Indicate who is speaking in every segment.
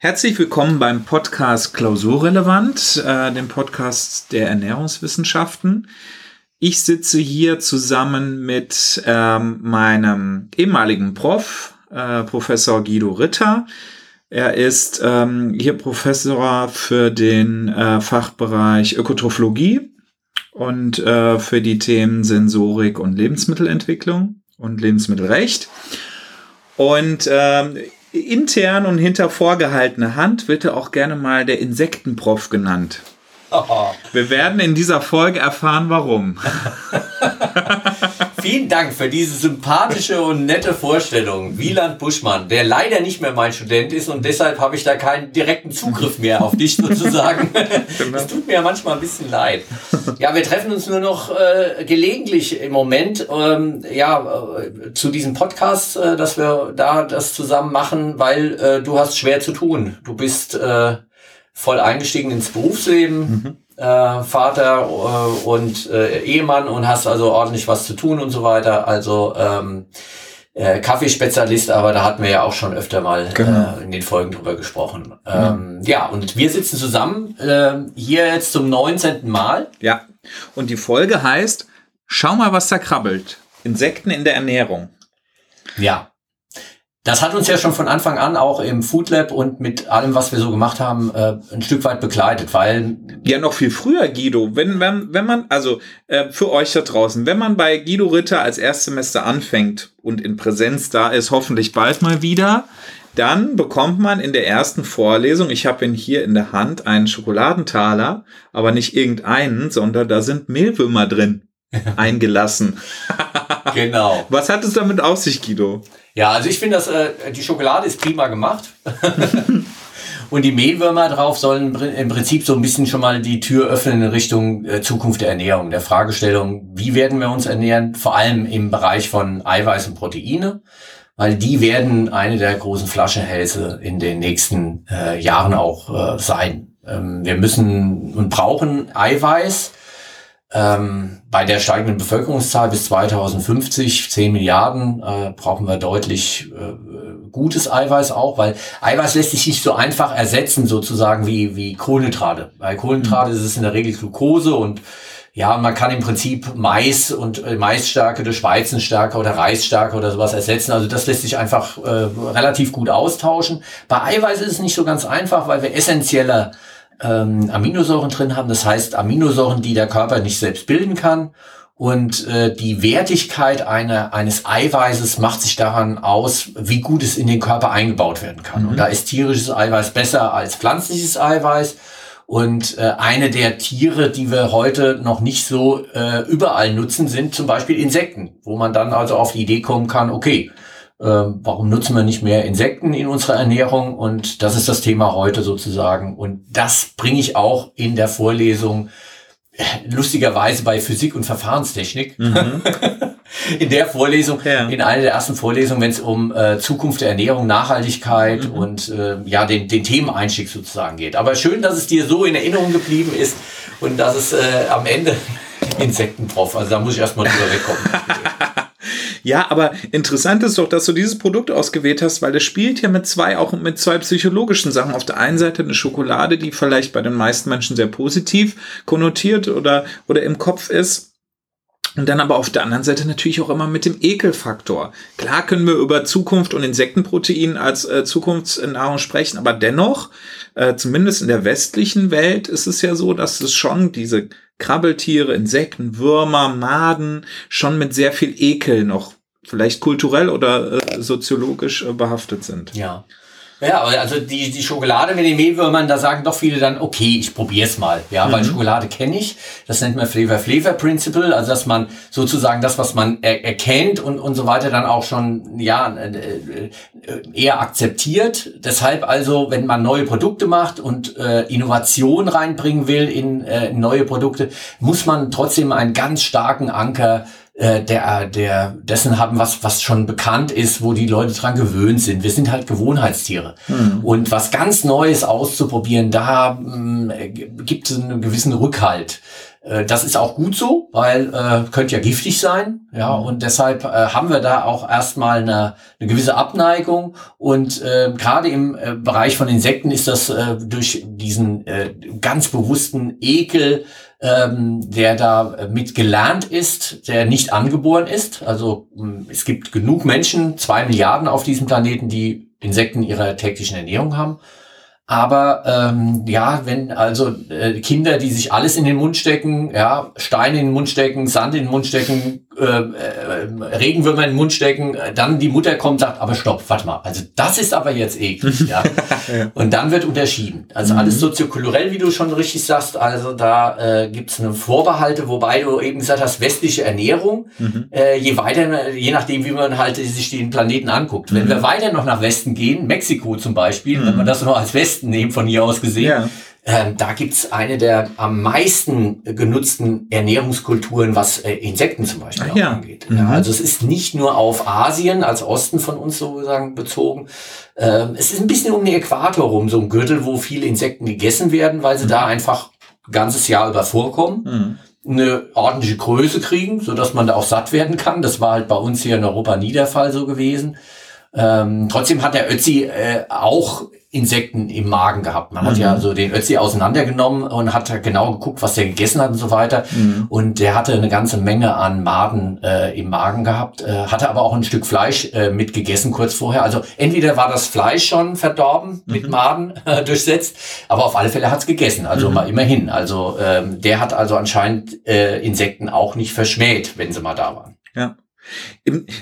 Speaker 1: Herzlich willkommen beim Podcast Klausurrelevant, äh, dem Podcast der Ernährungswissenschaften. Ich sitze hier zusammen mit ähm, meinem ehemaligen Prof, äh, Professor Guido Ritter. Er ist ähm, hier Professor für den äh, Fachbereich Ökotrophologie und äh, für die Themen Sensorik und Lebensmittelentwicklung und Lebensmittelrecht. Und ähm, intern und hinter vorgehaltener Hand wird er auch gerne mal der Insektenprof genannt. Oh. Wir werden in dieser Folge erfahren, warum.
Speaker 2: Vielen Dank für diese sympathische und nette Vorstellung. Wieland Buschmann, der leider nicht mehr mein Student ist und deshalb habe ich da keinen direkten Zugriff mehr auf dich sozusagen. Das tut mir ja manchmal ein bisschen leid. Ja, wir treffen uns nur noch äh, gelegentlich im Moment ähm, ja, äh, zu diesem Podcast, äh, dass wir da das zusammen machen, weil äh, du hast schwer zu tun. Du bist äh, voll eingestiegen ins Berufsleben. Mhm. Äh, Vater äh, und äh, Ehemann und hast also ordentlich was zu tun und so weiter. Also ähm, äh, Kaffeespezialist, aber da hatten wir ja auch schon öfter mal genau. äh, in den Folgen drüber gesprochen. Ähm, ja. ja, und wir sitzen zusammen äh, hier jetzt zum 19. Mal.
Speaker 1: Ja, und die Folge heißt, schau mal, was da krabbelt. Insekten in der Ernährung.
Speaker 2: Ja. Das hat uns ja schon von Anfang an auch im Food Lab und mit allem, was wir so gemacht haben, äh, ein Stück weit begleitet, weil
Speaker 1: ja noch viel früher, Guido. Wenn wenn wenn man also äh, für euch da draußen, wenn man bei Guido Ritter als Erstsemester anfängt und in Präsenz da ist, hoffentlich bald mal wieder, dann bekommt man in der ersten Vorlesung, ich habe ihn hier in der Hand, einen Schokoladentaler, aber nicht irgendeinen, sondern da sind Mehlwürmer drin eingelassen.
Speaker 2: genau.
Speaker 1: Was hat es damit auf sich, Guido?
Speaker 2: Ja, also ich finde, dass äh, die Schokolade ist prima gemacht. Und die Mehlwürmer drauf sollen im Prinzip so ein bisschen schon mal die Tür öffnen in Richtung äh, Zukunft der Ernährung, der Fragestellung, wie werden wir uns ernähren, vor allem im Bereich von Eiweiß und Proteine, weil die werden eine der großen Flaschenhälse in den nächsten äh, Jahren auch äh, sein. Ähm, wir müssen und brauchen Eiweiß, ähm, bei der steigenden Bevölkerungszahl bis 2050, 10 Milliarden, äh, brauchen wir deutlich äh, gutes Eiweiß auch, weil Eiweiß lässt sich nicht so einfach ersetzen, sozusagen wie, wie Kohlenhydrate. Bei Kohlenhydrate mhm. ist es in der Regel Glucose und ja, man kann im Prinzip Mais und äh, Maisstärke durch Weizenstärke oder Reisstärke oder sowas ersetzen. Also das lässt sich einfach äh, relativ gut austauschen. Bei Eiweiß ist es nicht so ganz einfach, weil wir essentielle ähm, Aminosäuren drin haben. Das heißt Aminosäuren, die der Körper nicht selbst bilden kann. Und äh, die Wertigkeit einer, eines Eiweißes macht sich daran aus, wie gut es in den Körper eingebaut werden kann. Mhm. Und da ist tierisches Eiweiß besser als pflanzliches Eiweiß. Und äh, eine der Tiere, die wir heute noch nicht so äh, überall nutzen, sind zum Beispiel Insekten, wo man dann also auf die Idee kommen kann, okay, warum nutzen wir nicht mehr Insekten in unserer Ernährung? Und das ist das Thema heute sozusagen. Und das bringe ich auch in der Vorlesung äh, lustigerweise bei Physik und Verfahrenstechnik. Mhm. in der Vorlesung, ja. in einer der ersten Vorlesungen, wenn es um äh, Zukunft der Ernährung, Nachhaltigkeit mhm. und äh, ja den, den Themeneinstieg sozusagen geht. Aber schön, dass es dir so in Erinnerung geblieben ist und dass es äh, am Ende Insekten drauf. Also da muss ich erstmal drüber wegkommen.
Speaker 1: Ja, aber interessant ist doch, dass du dieses Produkt ausgewählt hast, weil es spielt ja mit zwei, auch mit zwei psychologischen Sachen. Auf der einen Seite eine Schokolade, die vielleicht bei den meisten Menschen sehr positiv konnotiert oder, oder im Kopf ist. Und dann aber auf der anderen Seite natürlich auch immer mit dem Ekelfaktor. Klar können wir über Zukunft und Insektenprotein als äh, Zukunftsnahrung sprechen, aber dennoch, äh, zumindest in der westlichen Welt, ist es ja so, dass es schon diese Krabbeltiere, Insekten, Würmer, Maden schon mit sehr viel Ekel noch vielleicht kulturell oder äh, soziologisch äh, behaftet sind.
Speaker 2: Ja. Ja, also die, die Schokolade mit den Mehlwürmern, da sagen doch viele dann, okay, ich probier's mal. Ja, mhm. weil Schokolade kenne ich. Das nennt man Flavor Flavor Principle, also dass man sozusagen das, was man er erkennt und, und so weiter, dann auch schon ja äh, äh, eher akzeptiert. Deshalb also, wenn man neue Produkte macht und äh, Innovation reinbringen will in äh, neue Produkte, muss man trotzdem einen ganz starken Anker äh, der, der dessen haben, was, was schon bekannt ist, wo die Leute dran gewöhnt sind. Wir sind halt Gewohnheitstiere. Mhm. Und was ganz Neues auszuprobieren, da äh, gibt es einen gewissen Rückhalt. Äh, das ist auch gut so, weil äh, könnte ja giftig sein, ja, mhm. und deshalb äh, haben wir da auch erstmal eine, eine gewisse Abneigung und äh, gerade im äh, Bereich von Insekten ist das äh, durch diesen äh, ganz bewussten Ekel, ähm, der da äh, mit gelernt ist, der nicht angeboren ist. Also es gibt genug Menschen, zwei Milliarden auf diesem Planeten, die Insekten ihrer täglichen Ernährung haben. Aber ähm, ja, wenn also äh, Kinder, die sich alles in den Mund stecken, ja, Steine in den Mund stecken, Sand in den Mund stecken, äh, äh, Regenwürmer in den Mund stecken, dann die Mutter kommt und sagt, aber stopp, warte mal, also das ist aber jetzt eklig. ja. ja. Und dann wird unterschieden. Also mhm. alles soziokulturell, wie du schon richtig sagst, also da äh, gibt es eine Vorbehalte, wobei du eben gesagt hast, westliche Ernährung, mhm. äh, je weiter, je nachdem, wie man halt sich den Planeten anguckt. Mhm. Wenn wir weiter noch nach Westen gehen, Mexiko zum Beispiel, wenn man das noch als Westen Westen nehmen, von hier aus gesehen. Ja. Ähm, da gibt's eine der am meisten genutzten Ernährungskulturen, was äh, Insekten zum Beispiel
Speaker 1: ja.
Speaker 2: angeht. Mhm. Ja, also es ist nicht nur auf Asien als Osten von uns sozusagen bezogen. Ähm, es ist ein bisschen um den Äquator rum, so ein Gürtel, wo viele Insekten gegessen werden, weil sie mhm. da einfach ganzes Jahr über vorkommen. Mhm eine ordentliche Größe kriegen, so dass man da auch satt werden kann. Das war halt bei uns hier in Europa nie der Fall so gewesen. Ähm, trotzdem hat der Ötzi äh, auch Insekten im Magen gehabt. Man mhm. hat ja so den Ötzi auseinandergenommen und hat genau geguckt, was der gegessen hat und so weiter. Mhm. Und der hatte eine ganze Menge an Maden äh, im Magen gehabt, äh, hatte aber auch ein Stück Fleisch äh, mitgegessen kurz vorher. Also entweder war das Fleisch schon verdorben, mhm. mit Maden äh, durchsetzt, aber auf alle Fälle hat's gegessen. Also mhm. mal immerhin. Also ähm, der hat also anscheinend äh, Insekten auch nicht verschmäht, wenn sie mal da waren.
Speaker 1: Ja.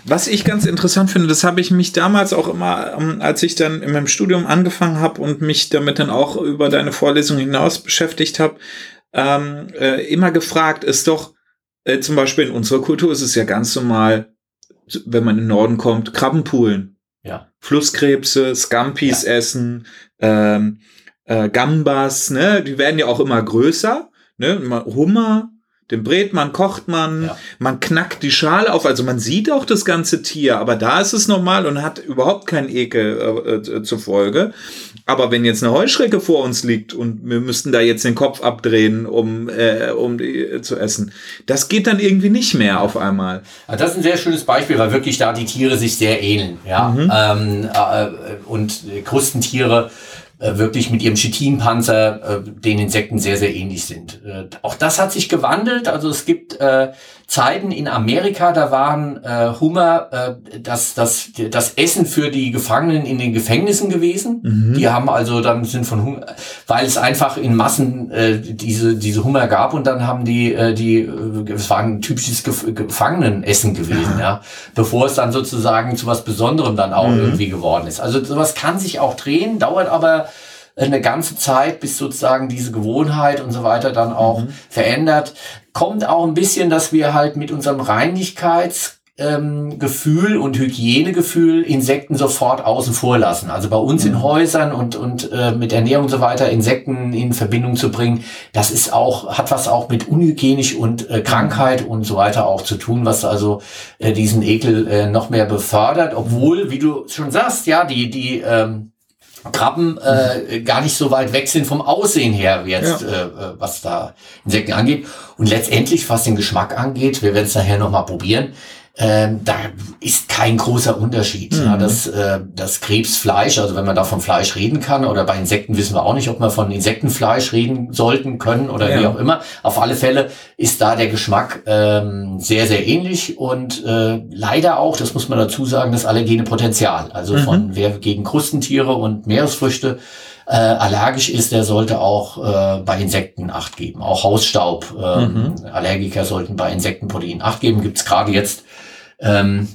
Speaker 1: Was ich ganz interessant finde, das habe ich mich damals auch immer, ähm, als ich dann in meinem Studium angefangen habe und mich damit dann auch über deine Vorlesung hinaus beschäftigt habe, ähm, äh, immer gefragt, ist doch, äh, zum Beispiel in unserer Kultur ist es ja ganz normal, wenn man in den Norden kommt, Krabbenpoolen.
Speaker 2: Ja.
Speaker 1: Flusskrebse, Scampis ja. essen, ähm, äh, Gambas, ne, die werden ja auch immer größer, ne, Hummer, den brät man, kocht man, ja. man knackt die Schale auf, also man sieht auch das ganze Tier, aber da ist es normal und hat überhaupt keinen Ekel äh, äh, zur Folge. Aber wenn jetzt eine Heuschrecke vor uns liegt und wir müssten da jetzt den Kopf abdrehen, um, äh, um die äh, zu essen, das geht dann irgendwie nicht mehr auf einmal.
Speaker 2: Also das ist ein sehr schönes Beispiel, weil wirklich da die Tiere sich sehr ähneln. Ja? Mhm. Ähm, äh, und Krustentiere äh, wirklich mit ihrem Chitinpanzer äh, den Insekten sehr, sehr ähnlich sind. Äh, auch das hat sich gewandelt. Also es gibt äh, Zeiten in Amerika, da waren äh, Hummer äh, das, das, das Essen für die Gefangenen in den Gefängnissen gewesen. Mhm. Die haben also dann sind von Hummer, weil es einfach in Massen äh, diese, diese Hummer gab und dann haben die, äh, die, äh, es war ein typisches Gef Gefangenenessen gewesen, ja. ja. Bevor es dann sozusagen zu was Besonderem dann auch mhm. irgendwie geworden ist. Also sowas kann sich auch drehen, dauert aber eine ganze Zeit, bis sozusagen diese Gewohnheit und so weiter dann auch mhm. verändert. Kommt auch ein bisschen, dass wir halt mit unserem Reinigkeits ähm, Gefühl und Hygienegefühl Insekten sofort außen vor lassen. Also bei uns mhm. in Häusern und, und äh, mit Ernährung und so weiter Insekten in Verbindung zu bringen, das ist auch, hat was auch mit unhygienisch und äh, Krankheit und so weiter auch zu tun, was also äh, diesen Ekel äh, noch mehr befördert, obwohl, wie du schon sagst, ja, die, die ähm, Krabben äh, gar nicht so weit weg sind vom Aussehen her, jetzt, ja. äh, was da Insekten angeht. Und letztendlich, was den Geschmack angeht, wir werden es nachher nochmal probieren, ähm, da ist kein großer Unterschied. Mhm. Ja, das, äh, das Krebsfleisch, also wenn man da von Fleisch reden kann, oder bei Insekten wissen wir auch nicht, ob wir von Insektenfleisch reden sollten, können oder ja. wie auch immer. Auf alle Fälle ist da der Geschmack ähm, sehr, sehr ähnlich und äh, leider auch, das muss man dazu sagen, das allergene Potenzial. Also mhm. von wer gegen Krustentiere und Meeresfrüchte äh, allergisch ist, der sollte auch äh, bei Insekten Acht geben. Auch Hausstaub. Äh, mhm. Allergiker sollten bei Insektenprotein Acht geben. Gibt es gerade jetzt ähm,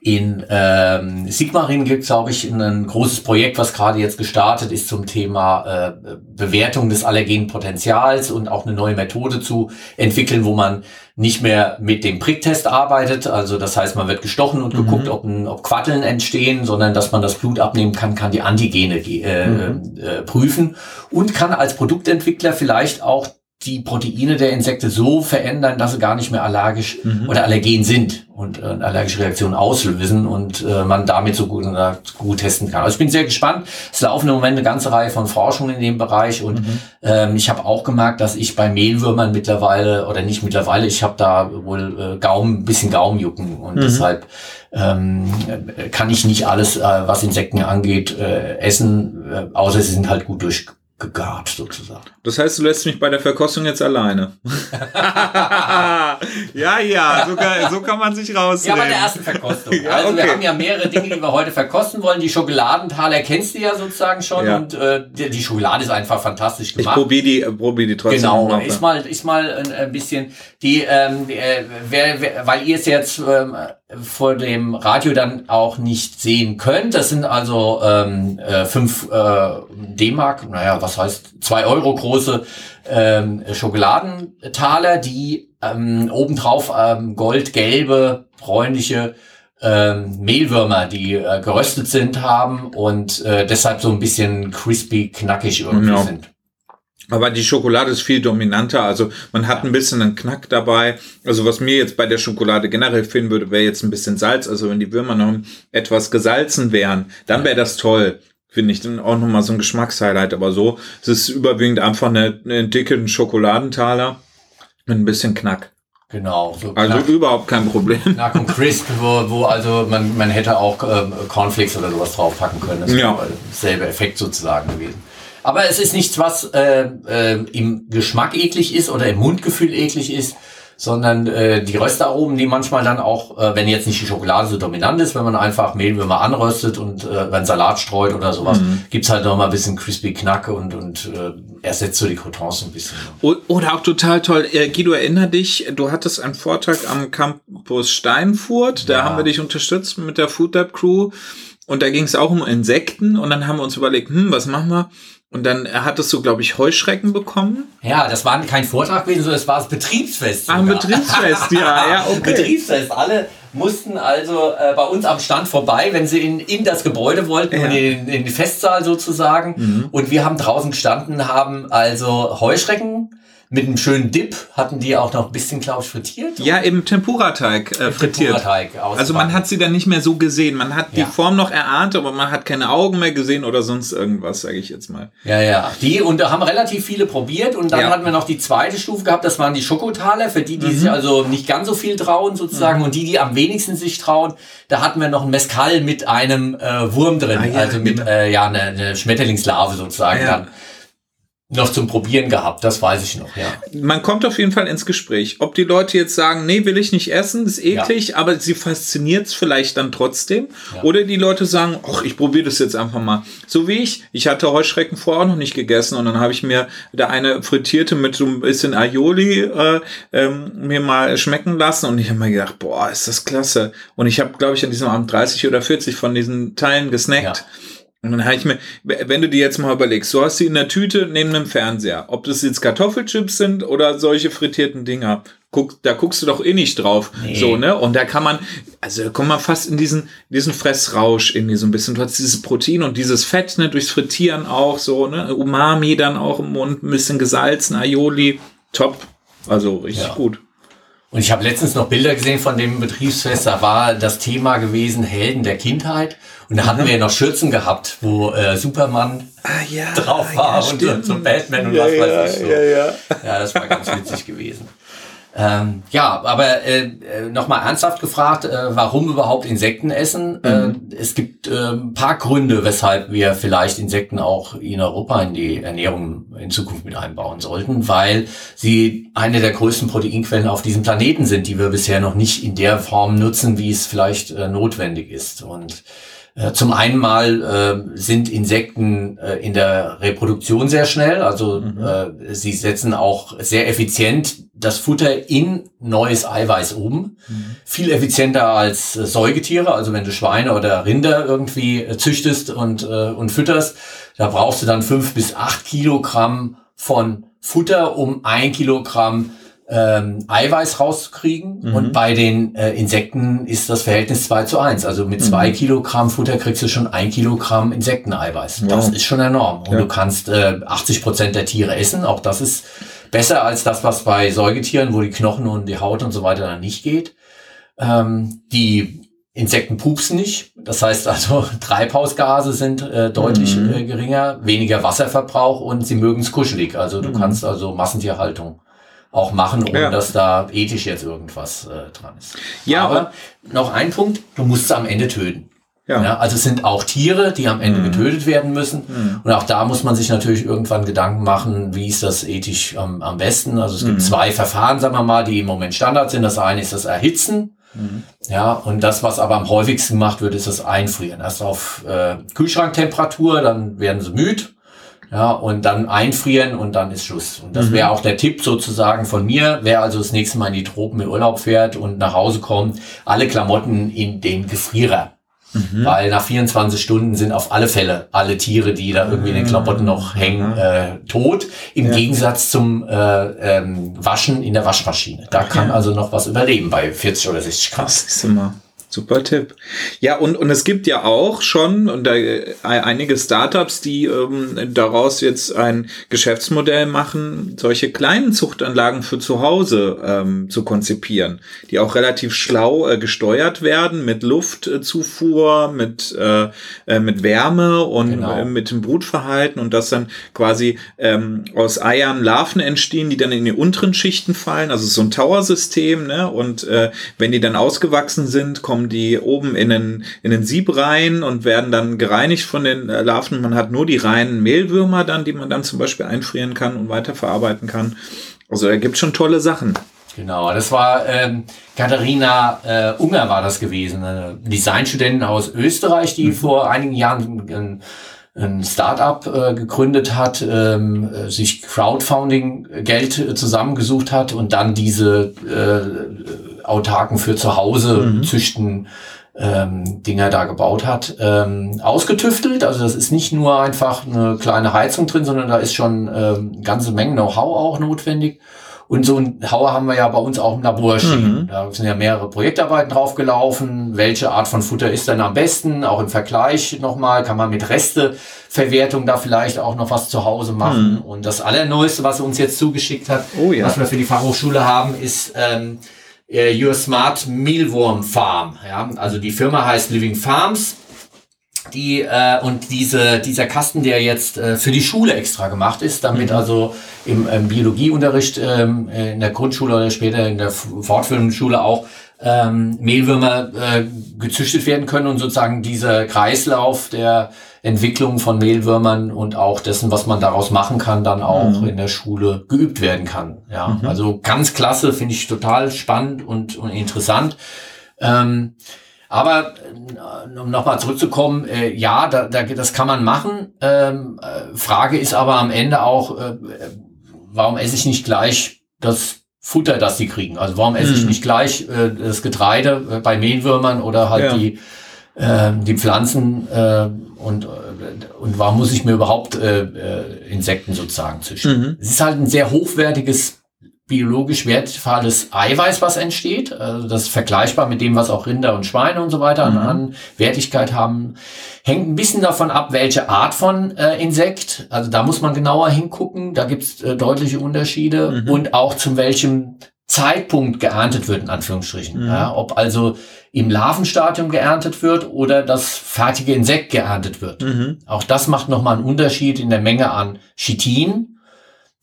Speaker 2: in ähm, Sigmarin gibt es, glaube ich, ein großes Projekt, was gerade jetzt gestartet ist zum Thema äh, Bewertung des allergenen Potenzials und auch eine neue Methode zu entwickeln, wo man nicht mehr mit dem Pricktest arbeitet. Also das heißt, man wird gestochen und geguckt, mhm. ob, ein, ob Quatteln entstehen, sondern dass man das Blut abnehmen kann, kann die Antigene äh, mhm. äh, prüfen und kann als Produktentwickler vielleicht auch die Proteine der Insekte so verändern, dass sie gar nicht mehr allergisch mhm. oder allergen sind und äh, allergische Reaktionen auslösen und äh, man damit so gut, gut testen kann. Also ich bin sehr gespannt. Es laufen im Moment eine ganze Reihe von Forschungen in dem Bereich und mhm. ähm, ich habe auch gemerkt, dass ich bei Mehlwürmern mittlerweile oder nicht mittlerweile, ich habe da wohl äh, Gaumen, bisschen Gaumjucken und mhm. deshalb ähm, kann ich nicht alles, äh, was Insekten angeht, äh, essen, äh, außer sie sind halt gut durch gegart sozusagen.
Speaker 1: Das heißt, du lässt mich bei der Verkostung jetzt alleine. ja, ja, so kann, so kann man sich rausnehmen.
Speaker 2: Ja, bei der ersten Verkostung. ja, also okay. wir haben ja mehrere Dinge, die wir heute verkosten wollen. Die Schokoladentaler kennst du ja sozusagen schon ja. und äh, die, die, Schokolade ist einfach fantastisch gemacht.
Speaker 1: Ich probiere die, äh, probier die trotzdem.
Speaker 2: Genau, noch, ist mal, ist mal ein, ein bisschen die, ähm, äh, wer, wer, weil ihr es jetzt ähm, vor dem Radio dann auch nicht sehen könnt. Das sind also ähm, äh, fünf äh, D-Mark, naja, was heißt zwei Euro große ähm, Schokoladentaler, die ähm, obendrauf ähm, goldgelbe, bräunliche ähm, Mehlwürmer, die äh, geröstet sind, haben und äh, deshalb so ein bisschen crispy, knackig irgendwie ja. sind.
Speaker 1: Aber die Schokolade ist viel dominanter. Also man hat ein bisschen einen Knack dabei. Also was mir jetzt bei der Schokolade generell fehlen würde, wäre jetzt ein bisschen Salz. Also wenn die Würmer noch etwas gesalzen wären, dann wäre das toll. Finde ich dann auch nochmal so ein Geschmackshighlight. Aber so, es ist überwiegend einfach eine, eine dicke Schokoladentaler mit ein bisschen Knack.
Speaker 2: Genau.
Speaker 1: So also knack, überhaupt kein Problem.
Speaker 2: Knack und crisp, wo, wo also man, man hätte auch ähm, Cornflakes oder sowas draufpacken können. Das ja. wäre selbe Effekt sozusagen gewesen. Aber es ist nichts, was äh, äh, im Geschmack eklig ist oder im Mundgefühl eklig ist, sondern äh, die Röstaromen, die manchmal dann auch, äh, wenn jetzt nicht die Schokolade so dominant ist, wenn man einfach Mehlwürmer anröstet und äh, wenn Salat streut oder sowas, mhm. gibt's halt noch mal ein bisschen crispy Knacke und, und äh, ersetzt so die Crotons ein bisschen.
Speaker 1: Oder auch total toll, äh, Guido, erinnere dich, du hattest einen Vortrag am Campus Steinfurt, da ja. haben wir dich unterstützt mit der Food Lab Crew und da ging es auch um Insekten und dann haben wir uns überlegt, hm, was machen wir? Und dann hattest du, glaube ich, Heuschrecken bekommen.
Speaker 2: Ja, das war kein Vortrag gewesen, sondern es war das Betriebsfest.
Speaker 1: Ah, ein Betriebsfest, ja, ja, okay.
Speaker 2: Betriebsfest. Alle mussten also äh, bei uns am Stand vorbei, wenn sie in, in das Gebäude wollten, ja. in, in den Festsaal sozusagen. Mhm. Und wir haben draußen gestanden, haben also Heuschrecken mit einem schönen Dip hatten die auch noch ein bisschen, glaube ich, frittiert.
Speaker 1: Ja, im Tempura-Teig äh, frittiert. Tempura-Teig also man hat sie dann nicht mehr so gesehen. Man hat ja. die Form noch erahnt, aber man hat keine Augen mehr gesehen oder sonst irgendwas, sage ich jetzt mal.
Speaker 2: Ja, ja. Die und da haben relativ viele probiert und dann ja. hatten wir noch die zweite Stufe gehabt, das waren die Schokotaler, für die, die mhm. sich also nicht ganz so viel trauen sozusagen mhm. und die, die am wenigsten sich trauen, da hatten wir noch ein Mescal mit einem äh, Wurm drin, ah, ja, also mit genau. äh, ja eine, eine Schmetterlingslarve sozusagen dann noch zum Probieren gehabt, das weiß ich noch, ja.
Speaker 1: Man kommt auf jeden Fall ins Gespräch. Ob die Leute jetzt sagen, nee, will ich nicht essen, ist eklig, ja. aber sie fasziniert es vielleicht dann trotzdem. Ja. Oder die Leute sagen, ach, ich probiere das jetzt einfach mal. So wie ich. Ich hatte Heuschrecken vorher auch noch nicht gegessen und dann habe ich mir da eine frittierte mit so ein bisschen Aioli äh, ähm, mir mal schmecken lassen und ich habe mir gedacht, boah, ist das klasse. Und ich habe, glaube ich, an diesem Abend 30 oder 40 von diesen Teilen gesnackt. Ja. Und dann habe ich mir, wenn du dir jetzt mal überlegst, du hast sie in der Tüte neben einem Fernseher, ob das jetzt Kartoffelchips sind oder solche frittierten Dinger, guck, da guckst du doch eh nicht drauf. Nee. So, ne? Und da kann man, also da kommt man fast in diesen, diesen Fressrausch irgendwie so ein bisschen. Du hast dieses Protein und dieses Fett, ne, durchs Frittieren auch so, ne? Umami dann auch im Mund, ein bisschen gesalzen, Aioli, top. Also richtig ja. gut.
Speaker 2: Und ich habe letztens noch Bilder gesehen von dem Betriebsfest, da war das Thema gewesen Helden der Kindheit. Und da hatten mhm. wir ja noch Schürzen gehabt, wo äh, Superman ah, ja, drauf war ja, und, und, so Batman und ja, was weiß ich so. Ja, ja. ja, das war ganz witzig gewesen. Ähm, ja, aber äh, äh nochmal ernsthaft gefragt, äh, warum überhaupt Insekten essen? Mhm. Äh, es gibt äh, ein paar Gründe, weshalb wir vielleicht Insekten auch in Europa in die Ernährung in Zukunft mit einbauen sollten, weil sie eine der größten Proteinquellen auf diesem Planeten sind, die wir bisher noch nicht in der Form nutzen, wie es vielleicht äh, notwendig ist. Und äh, zum einen mal äh, sind Insekten äh, in der Reproduktion sehr schnell, also mhm. äh, sie setzen auch sehr effizient das Futter in neues Eiweiß um. Mhm. Viel effizienter als äh, Säugetiere, also wenn du Schweine oder Rinder irgendwie äh, züchtest und, äh, und fütterst, da brauchst du dann fünf bis acht Kilogramm von Futter, um ein Kilogramm ähm, Eiweiß rauszukriegen. Mhm. Und bei den äh, Insekten ist das Verhältnis 2 zu 1. Also mit zwei mhm. Kilogramm Futter kriegst du schon ein Kilogramm Insekteneiweiß. Ja. Das ist schon enorm. Und ja. du kannst äh, 80 Prozent der Tiere essen. Auch das ist besser als das, was bei Säugetieren, wo die Knochen und die Haut und so weiter dann nicht geht. Ähm, die Insekten pupsen nicht. Das heißt also, Treibhausgase sind äh, deutlich mhm. äh, geringer, weniger Wasserverbrauch und sie mögen es kuschelig. Also du mhm. kannst also Massentierhaltung auch machen, ohne ja. dass da ethisch jetzt irgendwas äh, dran ist. Ja, aber noch ein Punkt, du musst sie am Ende töten. Ja. ja. also es sind auch Tiere, die am Ende mhm. getötet werden müssen. Mhm. Und auch da muss man sich natürlich irgendwann Gedanken machen, wie ist das ethisch am, am besten. Also es gibt mhm. zwei Verfahren, sagen wir mal, die im Moment Standard sind. Das eine ist das Erhitzen. Mhm. Ja, und das, was aber am häufigsten gemacht wird, ist das Einfrieren. Erst auf äh, Kühlschranktemperatur, dann werden sie müd. Ja, und dann einfrieren und dann ist Schluss. Und das mhm. wäre auch der Tipp sozusagen von mir, wer also das nächste Mal in die Tropen in Urlaub fährt und nach Hause kommt, alle Klamotten in den Gefrierer. Mhm. Weil nach 24 Stunden sind auf alle Fälle alle Tiere, die da irgendwie in den Klamotten noch hängen, mhm. äh, tot. Im ja. Gegensatz zum äh, ähm, Waschen in der Waschmaschine. Da kann also noch was überleben bei 40 oder 60 Grad. Das
Speaker 1: ist immer. Super Tipp. Ja, und, und es gibt ja auch schon und da, äh, einige Startups, die ähm, daraus jetzt ein Geschäftsmodell machen, solche kleinen Zuchtanlagen für zu Hause ähm, zu konzipieren, die auch relativ schlau äh, gesteuert werden mit Luftzufuhr, mit, äh, äh, mit Wärme und genau. äh, mit dem Brutverhalten und das dann quasi ähm, aus Eiern Larven entstehen, die dann in die unteren Schichten fallen. Also so ein Tower-System, ne? Und äh, wenn die dann ausgewachsen sind, kommen kommen die oben in den, in den Sieb rein und werden dann gereinigt von den äh, Larven. Man hat nur die reinen Mehlwürmer dann, die man dann zum Beispiel einfrieren kann und weiterverarbeiten kann. Also da gibt schon tolle Sachen.
Speaker 2: Genau, das war ähm, Katharina äh, Unger war das gewesen, eine Designstudentin aus Österreich, die mhm. vor einigen Jahren ein, ein Startup äh, gegründet hat, ähm, sich Crowdfunding-Geld äh, zusammengesucht hat und dann diese äh, autarken für zu Hause mhm. züchten ähm, Dinger da gebaut hat, ähm, ausgetüftelt. Also das ist nicht nur einfach eine kleine Heizung drin, sondern da ist schon ähm, ganze Menge Know-how auch notwendig. Und so ein Hauer haben wir ja bei uns auch im Labor stehen. Mhm. Da sind ja mehrere Projektarbeiten draufgelaufen. Welche Art von Futter ist denn am besten? Auch im Vergleich nochmal, kann man mit Resteverwertung da vielleicht auch noch was zu Hause machen. Mhm. Und das Allerneueste, was er uns jetzt zugeschickt hat, oh ja. was wir für die Fachhochschule haben, ist ähm, äh, Your Smart Mealworm Farm. Ja? Also die Firma heißt Living Farms. Die, äh, und diese, dieser Kasten, der jetzt äh, für die Schule extra gemacht ist, damit mhm. also im, im Biologieunterricht ähm, äh, in der Grundschule oder später in der fortführenden Schule auch ähm, Mehlwürmer äh, gezüchtet werden können und sozusagen dieser Kreislauf der Entwicklung von Mehlwürmern und auch dessen, was man daraus machen kann, dann auch mhm. in der Schule geübt werden kann. Ja, mhm. also ganz klasse, finde ich total spannend und, und interessant. Ähm, aber äh, um nochmal zurückzukommen, äh, ja, da, da, das kann man machen. Ähm, äh, Frage ist aber am Ende auch, äh, warum esse ich nicht gleich das Futter, das sie kriegen? Also warum esse ich mhm. nicht gleich äh, das Getreide äh, bei Mehlwürmern oder halt ja. die, äh, die Pflanzen äh, und, äh, und warum muss ich mir überhaupt äh, äh, Insekten sozusagen züchten? Mhm. Es ist halt ein sehr hochwertiges, biologisch wertvolles Eiweiß, was entsteht. Also das ist vergleichbar mit dem, was auch Rinder und Schweine und so weiter mhm. an, an, Wertigkeit haben. Hängt ein bisschen davon ab, welche Art von äh, Insekt. Also da muss man genauer hingucken. Da gibt's äh, deutliche Unterschiede. Mhm. Und auch zu welchem Zeitpunkt geerntet wird, in Anführungsstrichen. Mhm. Ja, ob also im Larvenstadium geerntet wird oder das fertige Insekt geerntet wird. Mhm. Auch das macht nochmal einen Unterschied in der Menge an Chitin,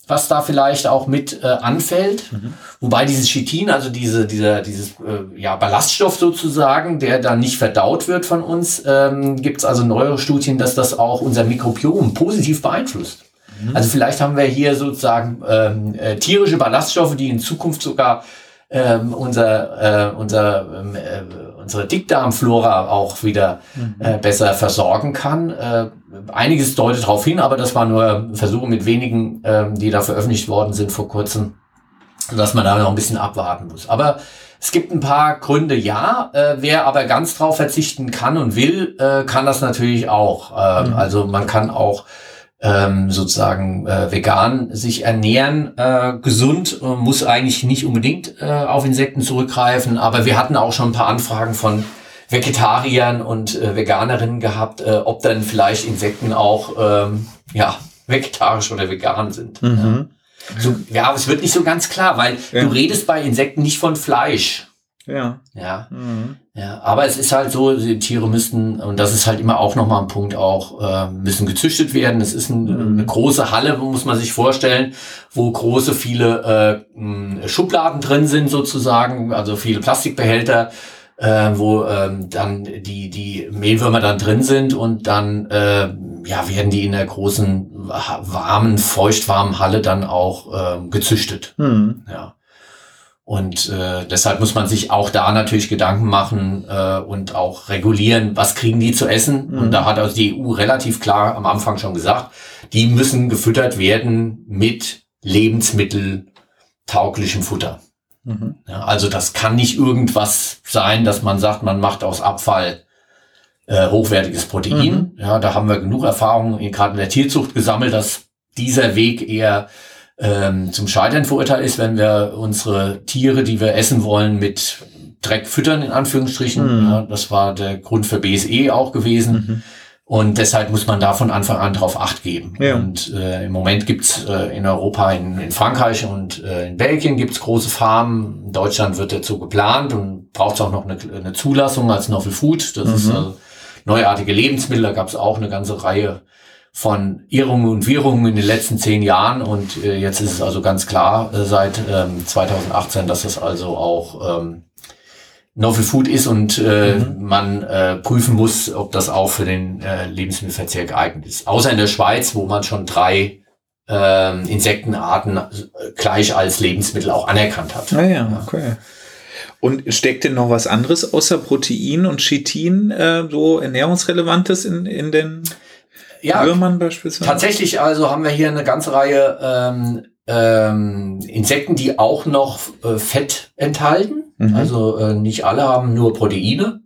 Speaker 2: was da vielleicht auch mit äh, anfällt. Mhm. Wobei dieses Chitin, also diese, dieser, dieses äh, ja, Ballaststoff sozusagen, der dann nicht verdaut wird von uns, ähm, gibt es also neuere Studien, dass das auch unser Mikrobiom positiv beeinflusst. Mhm. Also vielleicht haben wir hier sozusagen ähm, äh, tierische Ballaststoffe, die in Zukunft sogar ähm, unser, äh, unser, ähm, äh, unsere Dickdarmflora auch wieder mhm. äh, besser versorgen kann. Äh, einiges deutet darauf hin, aber das waren nur Versuche mit wenigen, ähm, die da veröffentlicht worden sind vor kurzem, dass man da noch ein bisschen abwarten muss. Aber es gibt ein paar Gründe, ja. Äh, wer aber ganz drauf verzichten kann und will, äh, kann das natürlich auch. Ähm, mhm. Also man kann auch ähm, sozusagen äh, vegan sich ernähren, äh, gesund, äh, muss eigentlich nicht unbedingt äh, auf Insekten zurückgreifen, aber wir hatten auch schon ein paar Anfragen von Vegetariern und äh, Veganerinnen gehabt, äh, ob dann vielleicht Insekten auch ähm, ja vegetarisch oder vegan sind.
Speaker 1: Mhm.
Speaker 2: So, ja, aber es wird nicht so ganz klar, weil
Speaker 1: Ja.
Speaker 2: du redest bei Insekten nicht von Fleisch.
Speaker 1: Ja.
Speaker 2: Ja,
Speaker 1: Mhm.
Speaker 2: Ja, aber es ist halt so, die Tiere müssten, und das ist halt immer auch nochmal ein Punkt, auch äh, müssen gezüchtet werden. Es ist ein,
Speaker 1: Mhm.
Speaker 2: eine große Halle, muss man sich vorstellen, wo große, viele äh, Schubladen drin sind sozusagen, also viele Plastikbehälter, äh, wo ähm, dann die, die Mehlwürmer dann drin sind und dann äh, ja, werden die in der großen, wa- warmen, feuchtwarmen Halle dann auch ähm, gezüchtet.
Speaker 1: Mhm.
Speaker 2: Ja. Und äh, deshalb muss man sich auch da natürlich Gedanken machen äh, und auch regulieren, was kriegen die zu essen.
Speaker 1: Mhm.
Speaker 2: Und da hat also die EU relativ klar am Anfang schon gesagt, die müssen gefüttert werden mit lebensmitteltauglichem Futter.
Speaker 1: Mhm.
Speaker 2: Ja, also das kann nicht irgendwas sein, dass man sagt, man macht aus Abfall äh, hochwertiges Protein. Ja, da haben wir genug Erfahrung in- gerade in der Tierzucht gesammelt, dass dieser Weg eher ähm, zum Scheitern verurteilt ist, wenn wir unsere Tiere, die wir essen wollen, mit Dreck füttern, in Anführungsstrichen.
Speaker 1: Mhm.
Speaker 2: Ja, das war der Grund für BSE auch gewesen.
Speaker 1: Mhm.
Speaker 2: Und deshalb muss man da von Anfang an drauf Acht geben.
Speaker 1: Ja.
Speaker 2: Und äh, im Moment gibt's äh, in Europa, in, in Frankreich und äh, in Belgien gibt's große Farmen. In Deutschland wird dazu geplant und braucht auch noch eine, eine Zulassung als Novel Food. Das ist
Speaker 1: Mhm.
Speaker 2: also neuartige Lebensmittel. Da gab's auch eine ganze Reihe von Irrungen und Wirrungen in den letzten zehn Jahren. Und äh, jetzt ist es also ganz klar äh, seit ähm, 2018, dass es also auch ähm, Novel Food ist und äh,
Speaker 1: Mhm.
Speaker 2: man äh, prüfen muss, ob das auch für den äh, Lebensmittelverzehr geeignet ist. Außer in der Schweiz, wo man schon drei ähm, Insektenarten äh, gleich als Lebensmittel auch anerkannt hat.
Speaker 1: Ah ja, okay. Und steckt denn noch was anderes außer Protein und Chitin, äh, so ernährungsrelevantes in, in den
Speaker 2: Ja,
Speaker 1: Würmern beispielsweise?
Speaker 2: tatsächlich also haben wir hier eine ganze Reihe ähm, ähm, Insekten, die auch noch äh, Fett enthalten.
Speaker 1: Mhm.
Speaker 2: Also äh, nicht alle haben nur Proteine.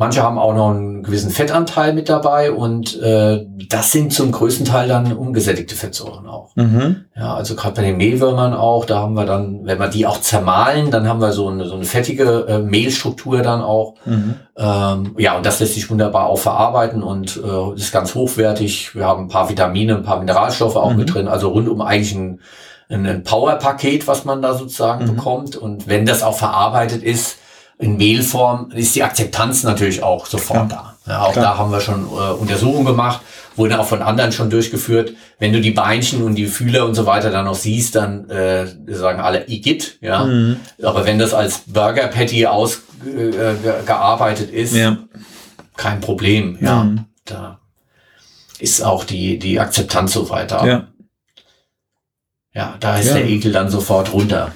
Speaker 2: Manche haben auch noch einen gewissen Fettanteil mit dabei und äh, das sind zum größten Teil dann ungesättigte Fettsäuren auch.
Speaker 1: Mhm.
Speaker 2: Ja, also gerade bei den Mehlwürmern auch, da haben wir dann, wenn wir die auch zermahlen, dann haben wir so eine, so eine fettige äh, Mehlstruktur dann auch.
Speaker 1: Mhm.
Speaker 2: Ähm, ja, und das lässt sich wunderbar auch verarbeiten und äh, ist ganz hochwertig. Wir haben ein paar Vitamine, ein paar Mineralstoffe auch
Speaker 1: Mhm.
Speaker 2: mit drin, also rundum eigentlich ein, ein, ein Power-Paket, was man da sozusagen
Speaker 1: Mhm.
Speaker 2: bekommt. Und wenn das auch verarbeitet ist, in Mehlform, ist die Akzeptanz natürlich auch sofort da. Ja, auch
Speaker 1: Klar.
Speaker 2: da haben wir schon äh, Untersuchungen gemacht, wurden auch von anderen schon durchgeführt. Wenn du die Beinchen und die Fühler und so weiter dann noch siehst, dann äh, sagen alle Igitt, ja.
Speaker 1: Mhm.
Speaker 2: Aber wenn das als Burger Patty ausgearbeitet ist,
Speaker 1: Ja.
Speaker 2: kein Problem. Ja,
Speaker 1: Mhm.
Speaker 2: da ist auch die, die Akzeptanz so weiter. Ja,
Speaker 1: Ja.
Speaker 2: da ist der Ekel dann sofort runter.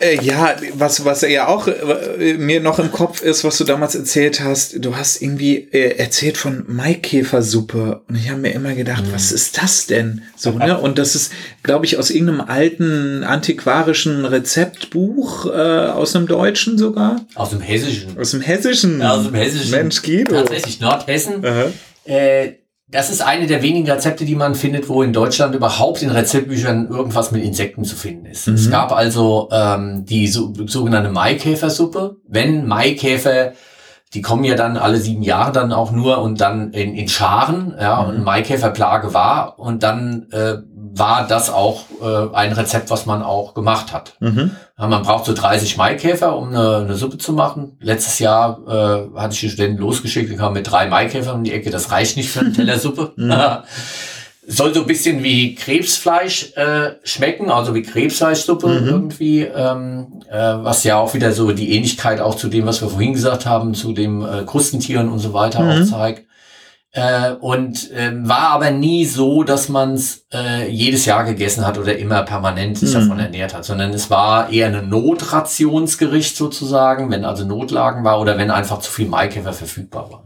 Speaker 1: Äh, ja, was, was ja auch äh, mir noch im Kopf ist, was du damals erzählt hast, du hast irgendwie äh, erzählt von Maikäfersuppe und ich habe mir immer gedacht,
Speaker 2: Mhm.
Speaker 1: was ist das denn? So, ne? Und das ist, glaube ich, aus irgendeinem alten antiquarischen Rezeptbuch, äh, aus einem Deutschen sogar,
Speaker 2: Aus dem Hessischen.
Speaker 1: aus dem Hessischen.
Speaker 2: Ja, aus dem Hessischen.
Speaker 1: Mensch, Guido.
Speaker 2: Tatsächlich Nordhessen. Äh, das ist eine der wenigen Rezepte, die man findet, wo in Deutschland überhaupt in Rezeptbüchern irgendwas mit Insekten zu finden ist. Es
Speaker 1: Mhm.
Speaker 2: gab also ähm, die so, sogenannte Maikäfersuppe. Wenn Maikäfer, die kommen ja dann alle sieben Jahre dann auch nur und dann in, in Scharen, ja,
Speaker 1: Mhm.
Speaker 2: und Maikäferplage war und dann äh, war das auch äh, ein Rezept, was man auch gemacht hat.
Speaker 1: Mhm.
Speaker 2: Ja, man braucht so 30 Maikäfer, um eine, eine Suppe zu machen. Letztes Jahr äh, hatte ich die Studenten losgeschickt, die kamen mit drei Maikäfern um die Ecke. Das reicht nicht für einen Teller Suppe. Soll so ein bisschen wie Krebsfleisch äh, schmecken, also wie Krebsfleischsuppe
Speaker 1: Mhm.
Speaker 2: irgendwie, ähm, äh, was ja auch wieder so die Ähnlichkeit auch zu dem, was wir vorhin gesagt haben, zu dem äh, Krustentieren und so weiter
Speaker 1: Mhm.
Speaker 2: auch zeigt. Äh, und ähm, war aber nie so, dass man es äh, jedes Jahr gegessen hat oder immer permanent sich
Speaker 1: Mhm.
Speaker 2: davon ernährt hat, sondern es war eher ein Notrationsgericht sozusagen, wenn also Notlagen war oder wenn einfach zu viel Maikäfer verfügbar waren.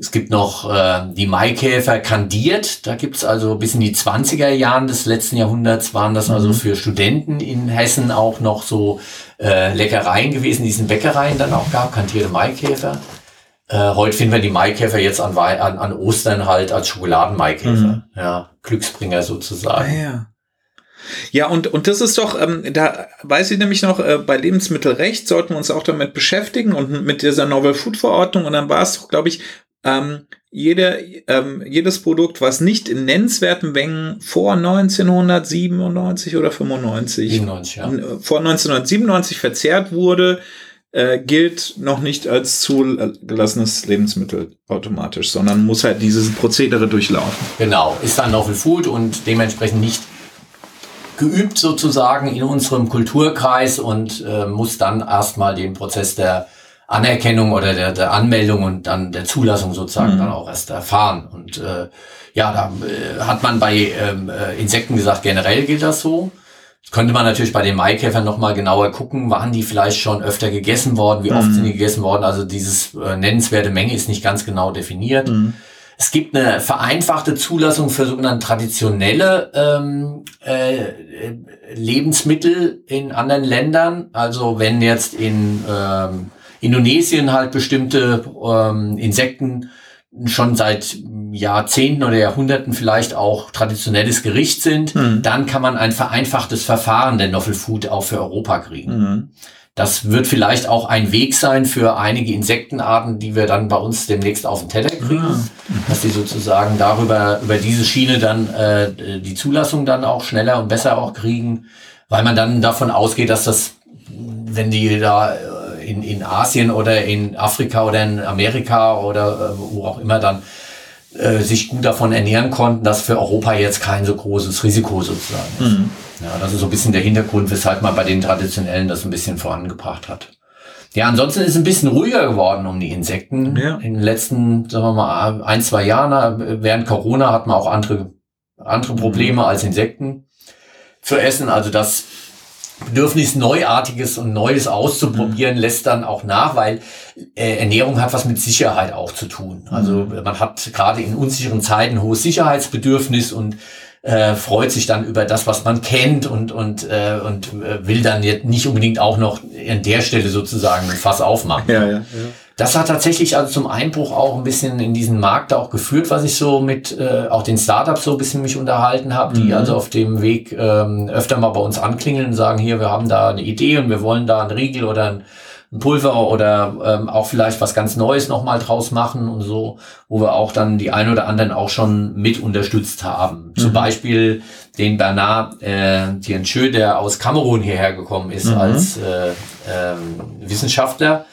Speaker 2: Es gibt noch äh, die Maikäfer kandiert. Da gibt's also bis in die 20er Jahren des letzten Jahrhunderts waren das also
Speaker 1: Mhm.
Speaker 2: für Studenten in Hessen auch noch so äh, Leckereien gewesen, die es in Bäckereien dann auch gab, kantierte Maikäfer. Äh, heute finden wir die Maikäfer jetzt an, Wei- an, an Ostern halt als Schokoladenmaikäfer.
Speaker 1: Mhm.
Speaker 2: Ja, Glücksbringer
Speaker 1: Ah,
Speaker 2: sozusagen.
Speaker 1: ja. Ja, und, und das ist doch, ähm, da weiß ich nämlich noch, äh, bei Lebensmittelrecht sollten wir uns auch damit beschäftigen und mit dieser Novel Food Verordnung. Und dann war es doch, glaube ich, ähm, jede, ähm, jedes Produkt, was nicht in nennenswerten Mengen vor 1997 oder 95,
Speaker 2: 97, ja.
Speaker 1: vor 1997 verzehrt wurde, äh, gilt noch nicht als zugelassenes Lebensmittel automatisch, sondern muss halt dieses Prozedere durchlaufen.
Speaker 2: Genau, ist dann Novel Food und dementsprechend nicht geübt sozusagen in unserem Kulturkreis und äh, muss dann erstmal den Prozess der Anerkennung oder der, der Anmeldung und dann der Zulassung sozusagen mhm. dann auch erst erfahren. Und äh, ja, da äh, hat man bei ähm, äh, Insekten gesagt, generell gilt das so. Das könnte man natürlich bei den Maikäfern nochmal genauer gucken, waren die vielleicht schon öfter gegessen worden, wie oft mhm. sind die gegessen worden. Also dieses äh, nennenswerte Menge ist nicht ganz genau definiert. Mhm. Es gibt eine vereinfachte Zulassung für sogenannte traditionelle ähm, äh, Lebensmittel in anderen Ländern. Also wenn jetzt in ähm, Indonesien halt bestimmte ähm, Insekten schon seit Jahrzehnten oder Jahrhunderten vielleicht auch traditionelles Gericht sind, mhm. dann kann man ein vereinfachtes Verfahren der Novel Food auch für Europa kriegen. Mhm. Das wird vielleicht auch ein Weg sein für einige Insektenarten, die wir dann bei uns demnächst auf den Teller kriegen, mhm. dass die sozusagen darüber, über diese Schiene dann äh, die Zulassung dann auch schneller und besser auch kriegen, weil man dann davon ausgeht, dass das, wenn die da in, in Asien oder in Afrika oder in Amerika oder äh, wo auch immer dann äh, sich gut davon ernähren konnten, dass für Europa jetzt kein so großes Risiko sozusagen ist. Mhm. Ja, das ist so ein bisschen der Hintergrund, weshalb man bei den Traditionellen das ein bisschen vorangebracht hat. Ja, ansonsten ist es ein bisschen ruhiger geworden um die Insekten. Ja. In den letzten, sagen wir mal, ein, zwei Jahren, während Corona hat man auch andere, andere Probleme als Insekten zu essen. Also das Bedürfnis Neuartiges und Neues auszuprobieren mhm. lässt dann auch nach, weil äh, Ernährung hat was mit Sicherheit auch zu tun. Also mhm. man hat gerade in unsicheren Zeiten hohes Sicherheitsbedürfnis und äh, freut sich dann über das, was man kennt und, und, äh, und äh, will dann jetzt nicht unbedingt auch noch an der Stelle sozusagen ein Fass aufmachen. Ja, ja, ja. Das hat tatsächlich also zum Einbruch auch ein bisschen in diesen Markt auch geführt, was ich so mit äh, auch den Startups so ein bisschen mich unterhalten habe, die mhm. also auf dem Weg ähm, öfter mal bei uns anklingeln und sagen, hier, wir haben da eine Idee und wir wollen da einen Riegel oder ein ein Pulver oder ähm, auch vielleicht was ganz Neues nochmal draus machen und so, wo wir auch dann die ein oder anderen auch schon mit unterstützt haben. Mhm. Zum Beispiel den Bernard äh, Tienchö, der aus Kamerun hierher gekommen ist mhm. als äh, äh, Wissenschaftler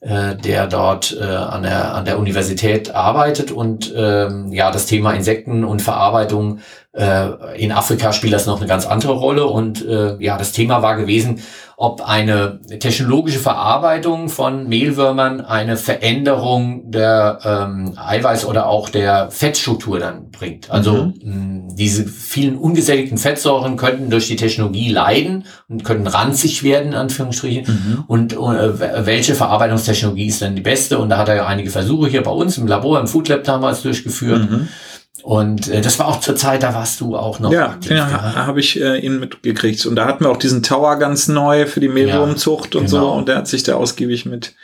Speaker 2: äh, der dort äh, an, der, an der Universität arbeitet. Und ähm, ja, das Thema Insekten und Verarbeitung äh, in Afrika spielt das noch eine ganz andere Rolle und äh, ja, das Thema war gewesen, ob eine technologische Verarbeitung von Mehlwürmern eine Veränderung der ähm, Eiweiß- oder auch der Fettstruktur dann bringt. Also mhm. mh, diese vielen ungesättigten Fettsäuren könnten durch die Technologie leiden und könnten ranzig werden, in Anführungsstrichen. Mhm. Und äh, welche Verarbeitungstechnologie ist denn die beste? Und da hat er ja einige Versuche hier bei uns im Labor, im Food Lab damals durchgeführt. Mhm. Und äh, das war auch zur Zeit, da warst du auch noch.
Speaker 1: Ja, aktiv, ja, ja. habe ich äh, ihn mitgekriegt. Und da hatten wir auch diesen Tower ganz neu für die Mehlwurmzucht ja, und genau. so. Und der hat sich da ausgiebig mit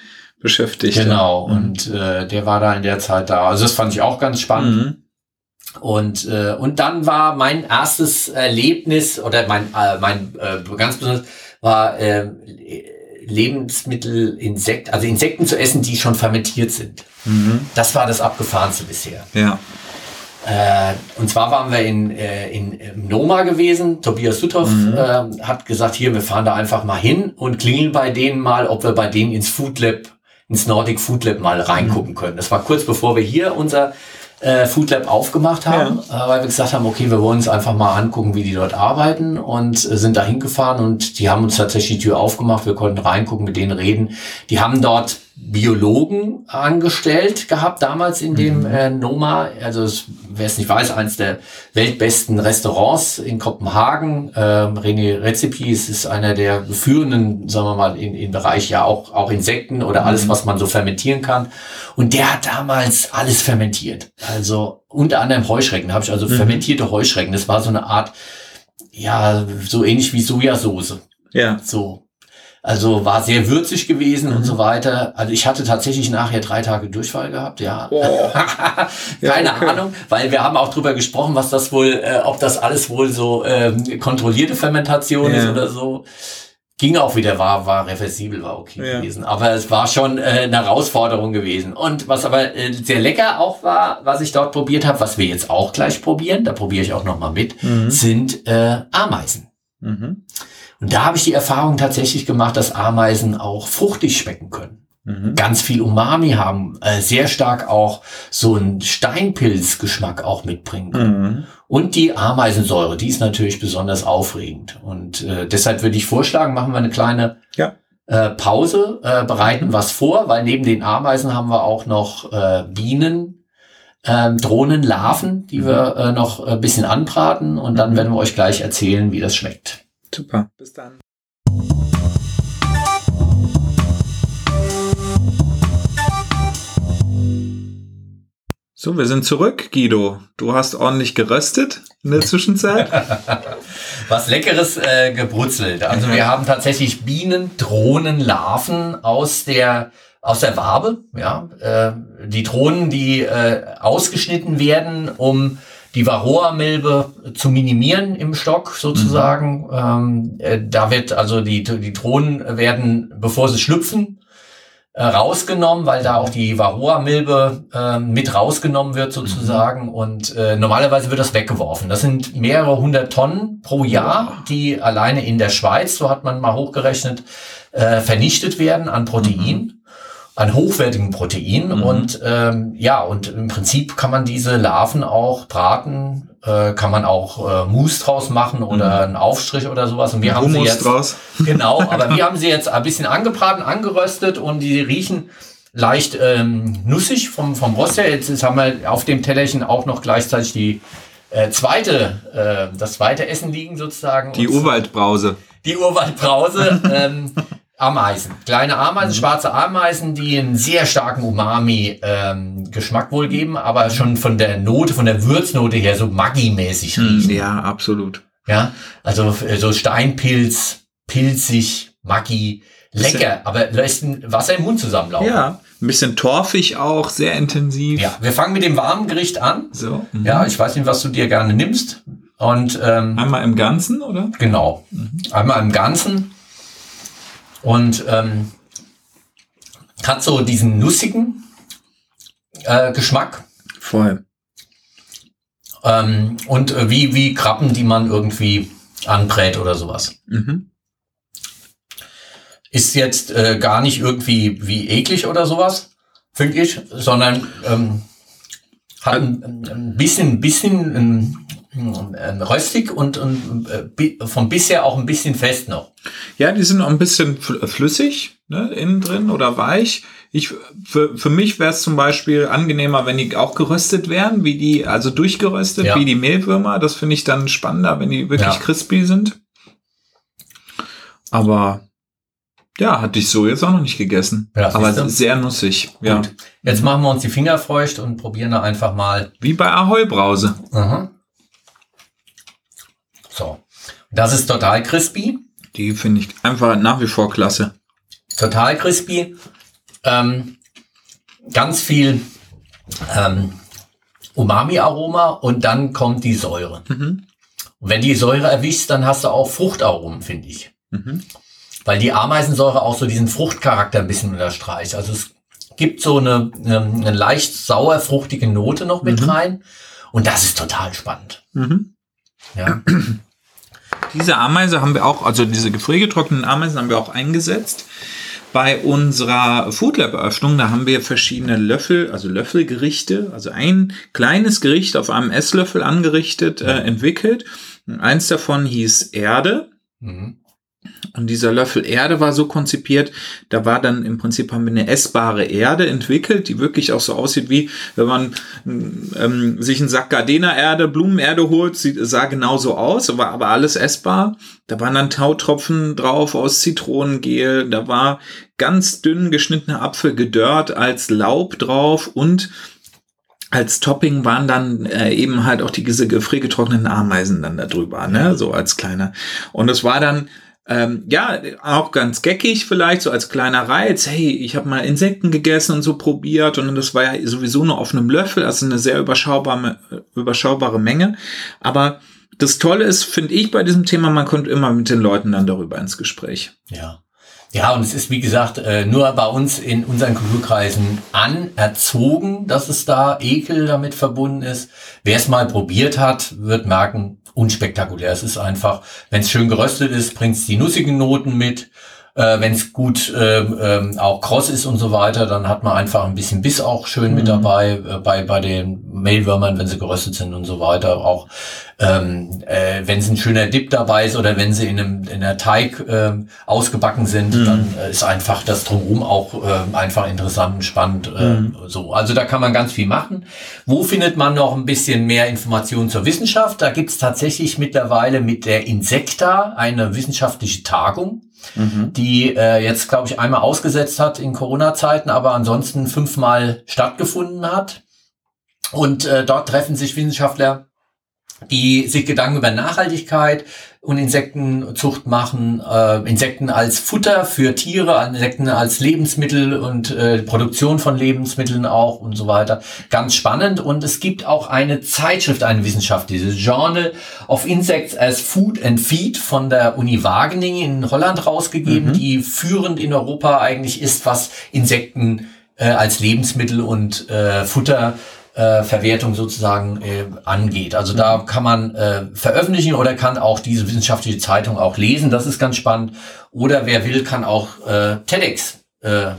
Speaker 1: beschäftigt.
Speaker 2: Genau. Ja. Und äh, der war da in der Zeit da. Also das fand ich auch ganz spannend. Mhm. Und, äh, und dann war mein erstes Erlebnis oder mein, äh, mein äh, ganz besonders war äh, Lebensmittel, Insekten, also Insekten zu essen, die schon fermentiert sind. Mhm. Das war das Abgefahrenste bisher.
Speaker 1: Ja.
Speaker 2: Äh, und zwar waren wir in, äh, in, in Noma gewesen. Tobias Suthoff mhm. äh, hat gesagt, hier, wir fahren da einfach mal hin und klingeln bei denen mal, ob wir bei denen ins Food Lab, ins Nordic Food Lab mal reingucken mhm. können. Das war kurz bevor wir hier unser äh, Food Lab aufgemacht haben, ja. äh, weil wir gesagt haben, okay, wir wollen uns einfach mal angucken, wie die dort arbeiten und äh, sind da hingefahren und die haben uns tatsächlich die Tür aufgemacht. Wir konnten reingucken, mit denen reden. Die haben dort Biologen angestellt gehabt damals in dem mhm. äh, Noma. Also wer es nicht weiß, eines der weltbesten Restaurants in Kopenhagen. Ähm, René Rezepi ist, ist einer der führenden, sagen wir mal, in, in Bereich ja auch, auch Insekten oder mhm. alles, was man so fermentieren kann. Und der hat damals alles fermentiert. Also unter anderem Heuschrecken habe ich also mhm. fermentierte Heuschrecken. Das war so eine Art, ja, so ähnlich wie Sojasauce.
Speaker 1: Ja.
Speaker 2: So also war sehr würzig gewesen mhm. und so weiter. Also ich hatte tatsächlich nachher drei Tage Durchfall gehabt, ja. Oh. Keine ja, okay. Ahnung, weil wir haben auch drüber gesprochen, was das wohl, äh, ob das alles wohl so ähm, kontrollierte Fermentation ja. ist oder so. ging auch wieder, war, war reversibel, war okay
Speaker 1: Ja.
Speaker 2: gewesen. Aber es war schon äh, eine Herausforderung gewesen. Und was aber äh, sehr lecker auch war, was ich dort probiert habe, was wir jetzt auch gleich probieren, da probiere ich auch nochmal mit,
Speaker 1: Mhm.
Speaker 2: sind äh, Ameisen.
Speaker 1: Mhm.
Speaker 2: Und da habe ich die Erfahrung tatsächlich gemacht, dass Ameisen auch fruchtig schmecken können.
Speaker 1: Mhm.
Speaker 2: Ganz viel Umami haben, äh, sehr stark auch so einen Steinpilzgeschmack auch mitbringen können.
Speaker 1: Mhm.
Speaker 2: Und die Ameisensäure, die ist natürlich besonders aufregend. Und äh, deshalb würde ich vorschlagen, machen wir eine kleine
Speaker 1: Ja.
Speaker 2: äh, Pause, äh, bereiten was vor, weil neben den Ameisen haben wir auch noch äh, Bienen, ähm, Drohnenlarven, die wir äh, noch ein bisschen anbraten. Und dann werden wir euch gleich erzählen, wie das schmeckt.
Speaker 1: Super. Bis dann. So, wir sind zurück, Guido. Du hast ordentlich geröstet in der Zwischenzeit.
Speaker 2: Was Leckeres äh, gebrutzelt. Also wir haben tatsächlich Bienen, Drohnen, Larven aus der aus der Wabe. Ja, äh, die Drohnen, die äh, ausgeschnitten werden, um die Varroa-Milbe zu minimieren im Stock sozusagen. Ähm, äh, da wird also die die Drohnen werden, bevor sie schlüpfen, äh, rausgenommen, weil da auch die Varroa-Milbe äh, mit rausgenommen wird sozusagen. Und äh, normalerweise wird das weggeworfen. Das sind mehrere hundert Tonnen pro Jahr, die alleine in der Schweiz, so hat man mal hochgerechnet, äh, vernichtet werden an Protein, an hochwertigen Protein
Speaker 1: Mhm.
Speaker 2: und ähm, ja und im Prinzip kann man diese Larven auch braten, äh, kann man auch äh, Mousse draus machen oder einen Aufstrich oder sowas und wir haben sie
Speaker 1: Hummus
Speaker 2: jetzt
Speaker 1: draus.
Speaker 2: Genau, aber wir haben sie jetzt ein bisschen angebraten, angeröstet und die riechen leicht ähm, nussig vom, vom Rost her. Jetzt, jetzt haben wir auf dem Tellerchen auch noch gleichzeitig die äh, zweite, äh, das zweite Essen liegen sozusagen.
Speaker 1: Die Urwaldbrause.
Speaker 2: die Urwaldbrause. ähm, Ameisen, kleine Ameisen, schwarze Ameisen, die einen sehr starken Umami-Geschmack wohl geben, aber schon von der Note, von der Würznote her so Maggi-mäßig riechen.
Speaker 1: Ja, absolut.
Speaker 2: Ja, also äh, so Steinpilz, pilzig, Maggi, lecker, aber lässt ein Wasser im Mund zusammenlaufen.
Speaker 1: Ja, ein bisschen torfig auch, sehr intensiv.
Speaker 2: Ja, wir fangen mit dem warmen Gericht an.
Speaker 1: So. mhm.
Speaker 2: Ja, ich weiß nicht, was du dir gerne nimmst. Und ähm,
Speaker 1: Einmal im Ganzen, oder?
Speaker 2: genau, einmal im Ganzen. Und ähm, hat so diesen nussigen äh, Geschmack.
Speaker 1: Voll.
Speaker 2: Ähm, und äh, wie, wie Krabben, die man irgendwie anbrät oder sowas.
Speaker 1: Mhm.
Speaker 2: ist jetzt äh, gar nicht irgendwie wie eklig oder sowas, finde ich, sondern ähm, hat ein, ein bisschen, bisschen ähm, ähm, röstig und, und äh, vom bisher auch ein bisschen fest noch.
Speaker 1: Ja, die sind auch ein bisschen fl- flüssig, ne, innen drin oder weich. Ich, für, für mich wäre es zum Beispiel angenehmer, wenn die auch geröstet wären, wie die, also durchgeröstet,
Speaker 2: Ja.
Speaker 1: wie die Mehlwürmer. Das finde ich dann spannender, wenn die wirklich
Speaker 2: Ja.
Speaker 1: crispy sind. Aber ja, hatte ich so jetzt auch noch nicht gegessen.
Speaker 2: Ja,
Speaker 1: Aber sehr nussig. Ja.
Speaker 2: Gut. Jetzt machen wir uns die Finger feucht und probieren da einfach mal.
Speaker 1: Wie bei Ahoi Brause.
Speaker 2: Aha. So. Das ist total crispy.
Speaker 1: Die finde ich einfach nach wie vor klasse.
Speaker 2: total crispy. Ähm, ganz viel ähm, Umami-Aroma und dann kommt die Säure.
Speaker 1: Mhm.
Speaker 2: Und wenn die Säure erwischst, dann hast du auch Fruchtaromen, finde ich.
Speaker 1: Mhm.
Speaker 2: Weil die Ameisensäure auch so diesen Fruchtcharakter ein bisschen unterstreicht. Also es gibt so eine, ähm, eine leicht sauer, fruchtige Note noch mit
Speaker 1: Mhm.
Speaker 2: rein. Und das ist total spannend.
Speaker 1: Mhm.
Speaker 2: Ja.
Speaker 1: Diese Ameise haben wir auch, also diese gefriergetrockneten Ameisen haben wir auch eingesetzt. Bei unserer Food Lab Eröffnung, da haben wir verschiedene Löffel, also Löffelgerichte, also ein kleines Gericht auf einem Esslöffel angerichtet, äh, entwickelt. Eins davon hieß Erde.
Speaker 2: Mhm.
Speaker 1: Und dieser Löffel Erde war so konzipiert, da war dann im Prinzip haben wir eine essbare Erde entwickelt, die wirklich auch so aussieht wie, wenn man ähm, sich einen Sack Gardena Erde, Blumenerde holt, sieht, sah genauso aus, aber, aber alles essbar. Da waren dann Tautropfen drauf aus Zitronengel, da war ganz dünn geschnittener Apfel gedörrt als Laub drauf und als Topping waren dann äh, eben halt auch die diese gefriergetrockneten Ameisen dann da drüber, ne, so als kleiner. Und es war dann ähm, ja, auch ganz geckig vielleicht, so als kleiner Reiz. Hey, ich habe mal Insekten gegessen und so probiert und das war ja sowieso nur auf einem Löffel, also eine sehr überschaubare, überschaubare Menge. Aber das Tolle ist, finde ich, bei diesem Thema, man kommt immer mit den Leuten dann darüber ins Gespräch.
Speaker 2: Ja. Ja, und es ist, wie gesagt, äh, nur bei uns in unseren Kulturkreisen anerzogen, dass es da Ekel damit verbunden ist. Wer es mal probiert hat, wird merken, unspektakulär. Es ist einfach, wenn es schön geröstet ist, bringt es die nussigen Noten mit äh, Wenn es gut äh, äh, auch kross ist und so weiter, dann hat man einfach ein bisschen Biss auch schön mhm. mit dabei äh, bei bei den Mehlwürmern, wenn sie geröstet sind und so weiter. Auch ähm, äh, wenn es ein schöner Dip dabei ist oder wenn sie in einem in der Teig äh, ausgebacken sind, mhm. dann äh, ist einfach das drumherum auch äh, einfach interessant und spannend. Äh, mhm. So, also da kann man ganz viel machen. Wo findet man noch ein bisschen mehr Informationen zur Wissenschaft? Da gibt's tatsächlich mittlerweile mit der Insekta eine wissenschaftliche Tagung mhm. die äh, jetzt, glaube ich, einmal ausgesetzt hat in Corona-Zeiten, aber ansonsten fünfmal stattgefunden hat. Und äh, dort treffen sich Wissenschaftler die sich Gedanken über Nachhaltigkeit und Insektenzucht machen, äh, Insekten als Futter für Tiere, Insekten als Lebensmittel und äh, Produktion von Lebensmitteln auch und so weiter. Ganz spannend. Und es gibt auch eine Zeitschrift, eine Wissenschaft, diese Journal of Insects as Food and Feed von der Uni Wageningen in Holland rausgegeben, mhm. die führend in Europa eigentlich ist, was Insekten äh, als Lebensmittel und äh, Futter äh, Verwertung sozusagen äh, angeht. Also da kann man äh, veröffentlichen oder kann auch diese wissenschaftliche Zeitung auch lesen. Das ist ganz spannend. Oder wer will, kann auch äh, TEDx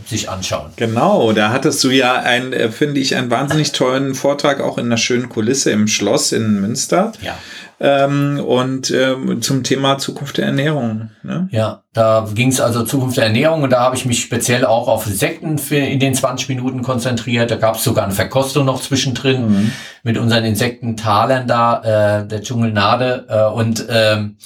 Speaker 2: sich anschauen.
Speaker 1: Genau, da hattest du ja ein, äh, finde ich, einen wahnsinnig tollen Vortrag auch in einer schönen Kulisse im Schloss in Münster.
Speaker 2: Ja.
Speaker 1: Ähm, und ähm, zum Thema Zukunft der Ernährung.
Speaker 2: Ne? Ja, da ging es also Zukunft der Ernährung und da habe ich mich speziell auch auf Insekten für in den 20 Minuten konzentriert. Da gab es sogar eine Verkostung noch zwischendrin mhm. mit unseren Insektentalern da, äh, der Dschungelnade. Äh, und ähm, äh,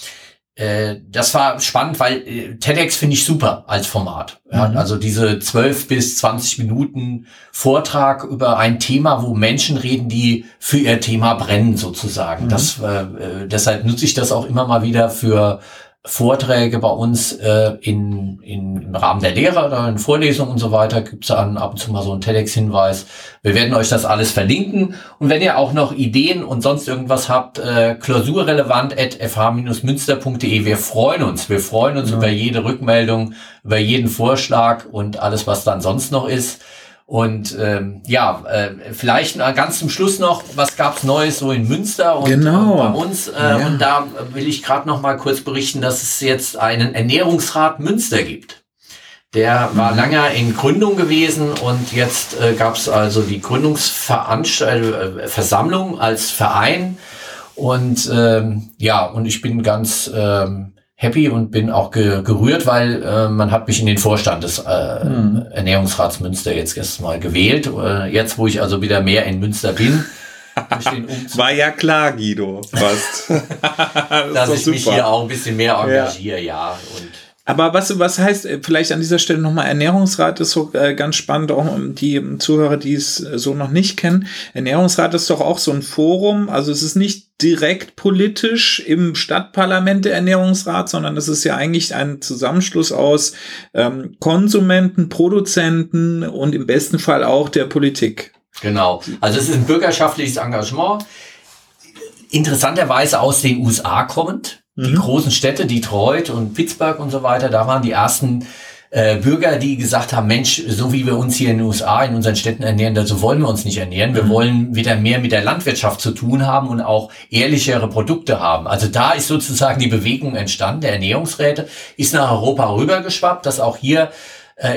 Speaker 2: das war spannend, weil äh, TEDx finde ich super als Format. Mhm. Also diese 12 bis 20 Minuten Vortrag über ein Thema, wo Menschen reden, die für ihr Thema brennen sozusagen. Mhm. Das, äh, äh deshalb nutze ich das auch immer mal wieder für Vorträge bei uns äh, in, in, im Rahmen der Lehre oder in Vorlesungen und so weiter gibt es dann ab und zu mal so einen TEDx-Hinweis. Wir werden euch das alles verlinken. Und wenn ihr auch noch Ideen und sonst irgendwas habt, äh, klausurrelevant at fh-münster.de. Wir freuen uns. Wir freuen uns ja. über jede Rückmeldung, über jeden Vorschlag und alles, was dann sonst noch ist. Und ähm, ja, äh, vielleicht ganz zum Schluss noch, was gab's Neues so in Münster und,
Speaker 1: genau.
Speaker 2: und bei uns? Äh, ja. Und da will ich gerade noch mal kurz berichten, dass es jetzt einen Ernährungsrat Münster gibt. Der war mhm. lange in Gründung gewesen und jetzt äh, gab's also die Gründungsversammlung äh, als Verein. Und ähm, ja, und ich bin ganz ähm, happy und bin auch ge gerührt, weil äh, man hat mich in den Vorstand des äh, mhm. Ernährungsrats Münster jetzt erst mal gewählt. Äh, jetzt, wo ich also wieder mehr in Münster bin.
Speaker 1: War ja klar, Guido, fast.
Speaker 2: das Dass ich super. mich hier auch ein bisschen mehr engagiere, ja. ja und
Speaker 1: aber was, was heißt äh, vielleicht an dieser Stelle nochmal Ernährungsrat ist so äh, ganz spannend, auch die Zuhörer, die es äh, so noch nicht kennen. Ernährungsrat ist doch auch so ein Forum, also es ist nicht direkt politisch im Stadtparlament der Ernährungsrat, sondern es ist ja eigentlich ein Zusammenschluss aus ähm, Konsumenten, Produzenten und im besten Fall auch der Politik.
Speaker 2: Genau. Also es ist ein bürgerschaftliches Engagement, interessanterweise aus den USA kommend die mhm. großen Städte, Detroit und Pittsburgh und so weiter, da waren die ersten äh, Bürger, die gesagt haben, Mensch, so wie wir uns hier in den USA in unseren Städten ernähren, so wollen wir uns nicht ernähren. Wir mhm. wollen wieder mehr mit der Landwirtschaft zu tun haben und auch ehrlichere Produkte haben. Also da ist sozusagen die Bewegung entstanden. Der Ernährungsräte ist nach Europa rübergeschwappt, dass auch hier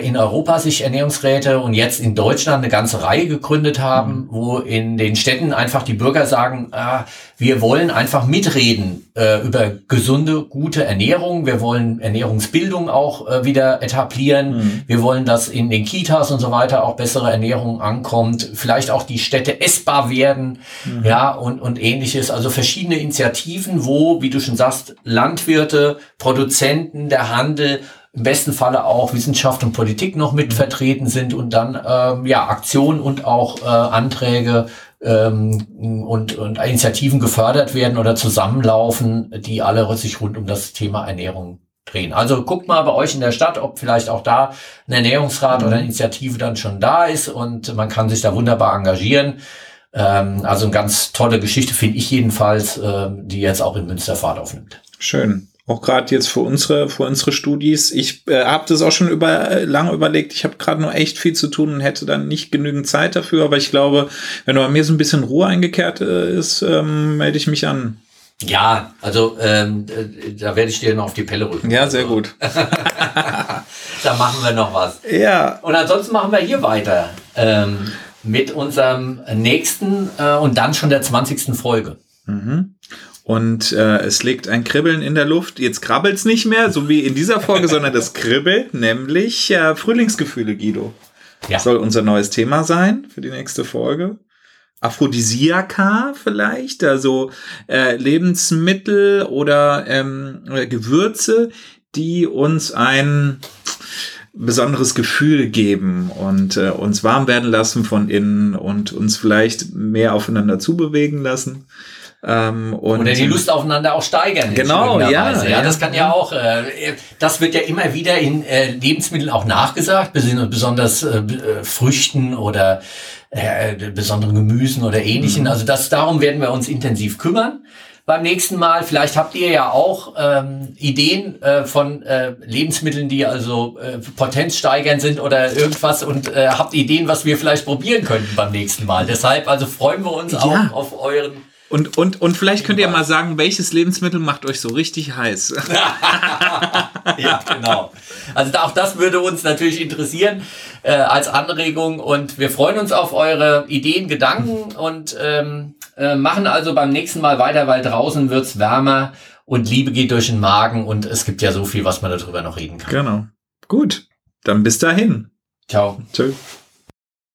Speaker 2: in Europa sich Ernährungsräte und jetzt in Deutschland eine ganze Reihe gegründet haben, mhm. wo in den Städten einfach die Bürger sagen, ah, wir wollen einfach mitreden äh, über gesunde, gute Ernährung. Wir wollen Ernährungsbildung auch äh, wieder etablieren. Mhm. Wir wollen, dass in den Kitas und so weiter auch bessere Ernährung ankommt. Vielleicht auch die Städte essbar werden, mhm. ja, und, und ähnliches. Also verschiedene Initiativen, wo, wie du schon sagst, Landwirte, Produzenten, der Handel im besten Falle auch Wissenschaft und Politik noch mit mhm. vertreten sind und dann ähm, ja Aktionen und auch äh, Anträge ähm, und, und Initiativen gefördert werden oder zusammenlaufen, die alle sich rund um das Thema Ernährung drehen. Also guckt mal bei euch in der Stadt, ob vielleicht auch da ein Ernährungsrat mhm. oder eine Initiative dann schon da ist und man kann sich da wunderbar engagieren. Ähm, also eine ganz tolle Geschichte, finde ich jedenfalls, äh, die jetzt auch in Münster Fahrt aufnimmt.
Speaker 1: Schön. Auch gerade jetzt für unsere, für unsere Studis. Ich äh, habe das auch schon über, äh, lange überlegt. Ich habe gerade nur echt viel zu tun und hätte dann nicht genügend Zeit dafür. Aber ich glaube, wenn bei mir so ein bisschen Ruhe eingekehrt äh, ist, ähm, melde ich mich an.
Speaker 2: Ja, also ähm, äh, da werde ich dir noch auf die Pelle rücken.
Speaker 1: Ja, sehr gut.
Speaker 2: da machen wir noch was.
Speaker 1: Ja.
Speaker 2: Und ansonsten machen wir hier weiter ähm, mit unserem nächsten äh, und dann schon der 20. Folge.
Speaker 1: Mhm. Und äh, es liegt ein Kribbeln in der Luft. Jetzt krabbelt's nicht mehr, so wie in dieser Folge, sondern das kribbelt, nämlich äh, Frühlingsgefühle, Guido.
Speaker 2: Ja.
Speaker 1: Soll unser neues Thema sein für die nächste Folge. Aphrodisiaka vielleicht, also äh, Lebensmittel oder ähm, äh, Gewürze, die uns ein besonderes Gefühl geben und äh, uns warm werden lassen von innen und uns vielleicht mehr aufeinander zubewegen lassen. Ähm, und
Speaker 2: Oder die Lust aufeinander auch steigern.
Speaker 1: Genau, ja, ja.
Speaker 2: ja. Das kann ja auch, äh, das wird ja immer wieder in äh, Lebensmitteln auch nachgesagt, bes- besonders äh, äh, Früchten oder äh, besonderen Gemüsen oder ähnlichen. Also das, darum werden wir uns intensiv kümmern. Beim nächsten Mal, vielleicht habt ihr ja auch ähm, Ideen äh, von äh, Lebensmitteln, die also äh, potenzsteigernd sind oder irgendwas und äh, habt Ideen, was wir vielleicht probieren könnten beim nächsten Mal. Deshalb also freuen wir uns
Speaker 1: Ja.
Speaker 2: auch auf euren
Speaker 1: Und, und, und vielleicht könnt ihr mal sagen, welches Lebensmittel macht euch so richtig heiß?
Speaker 2: ja, genau. Also auch das würde uns natürlich interessieren äh, als Anregung und wir freuen uns auf eure Ideen, Gedanken und ähm, äh, machen also beim nächsten Mal weiter, weil draußen wird's wärmer und Liebe geht durch den Magen und es gibt ja so viel, was man darüber noch reden kann.
Speaker 1: genau. Gut. Dann bis dahin.
Speaker 2: Ciao.
Speaker 1: Tschüss.